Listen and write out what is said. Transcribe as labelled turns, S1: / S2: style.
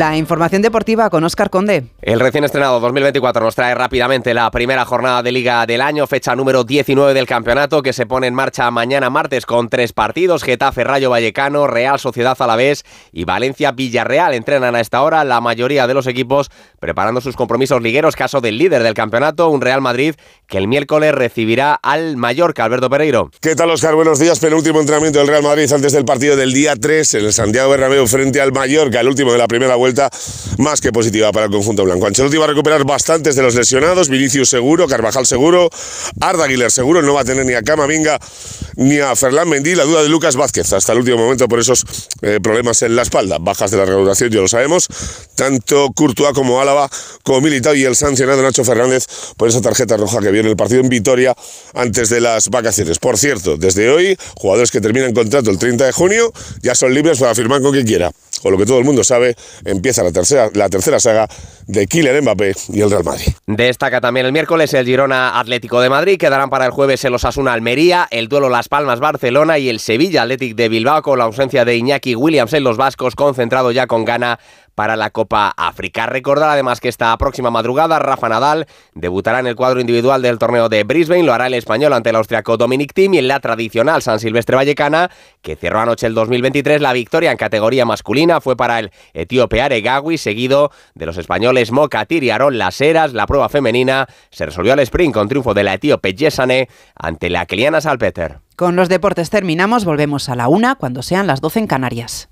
S1: La información deportiva con Óscar Conde.
S2: El recién estrenado 2024 nos trae rápidamente la primera jornada de Liga del año, fecha número 19 del campeonato, que se pone en marcha mañana martes con tres partidos: Getafe, Rayo Vallecano, Real Sociedad Alavés y Valencia Villarreal. Entrenan a esta hora la mayoría de los equipos preparando sus compromisos ligueros, caso del líder del campeonato, un Real Madrid que el miércoles recibirá al Mallorca, Alberto Pereiro.
S3: ¿Qué tal, Oscar? Buenos días. Penúltimo entrenamiento del Real Madrid antes del partido del día 3 en el Santiago Bernabéu frente al Mallorca, el último de la primera vuelta más que positiva para el conjunto blanco. Ancelotti va a recuperar bastantes de los lesionados, Vinicius seguro, Carvajal seguro, Arda Aguilar seguro, no va a tener ni a Camavinga ni a Ferland Mendy, la duda de Lucas Vázquez hasta el último momento por esos eh, problemas en la espalda, bajas de la regulación, ya lo sabemos, tanto Courtois como Álava, como Militao y el sancionado Nacho Fernández por esa tarjeta roja que vio en el partido en Vitoria antes de las vacaciones. Por cierto, desde hoy, jugadores que terminan contrato el 30 de junio ya son libres para firmar con quien quiera con lo que todo el mundo sabe, empieza la tercera, la tercera saga de Kylian Mbappé y el Real Madrid.
S2: Destaca también el miércoles el Girona Atlético de Madrid, quedarán para el jueves el Osasuna Almería, el duelo Las Palmas Barcelona y el Sevilla Athletic de Bilbao con la ausencia de Iñaki Williams en los vascos, concentrado ya con gana para la Copa África. Recordar además que esta próxima madrugada Rafa Nadal debutará en el cuadro individual del torneo de Brisbane, lo hará el español ante el austriaco Dominic Thiem y en la tradicional San Silvestre Vallecana, que cerró anoche el 2023 la victoria en categoría masculina fue para el etíope Aregawi, seguido de los españoles Mokatir y Aaron Laseras. La prueba femenina se resolvió al sprint con triunfo de la etíope Yesane ante la Keliana Salpeter.
S1: Con los deportes terminamos, volvemos a la una cuando sean las 12 en Canarias.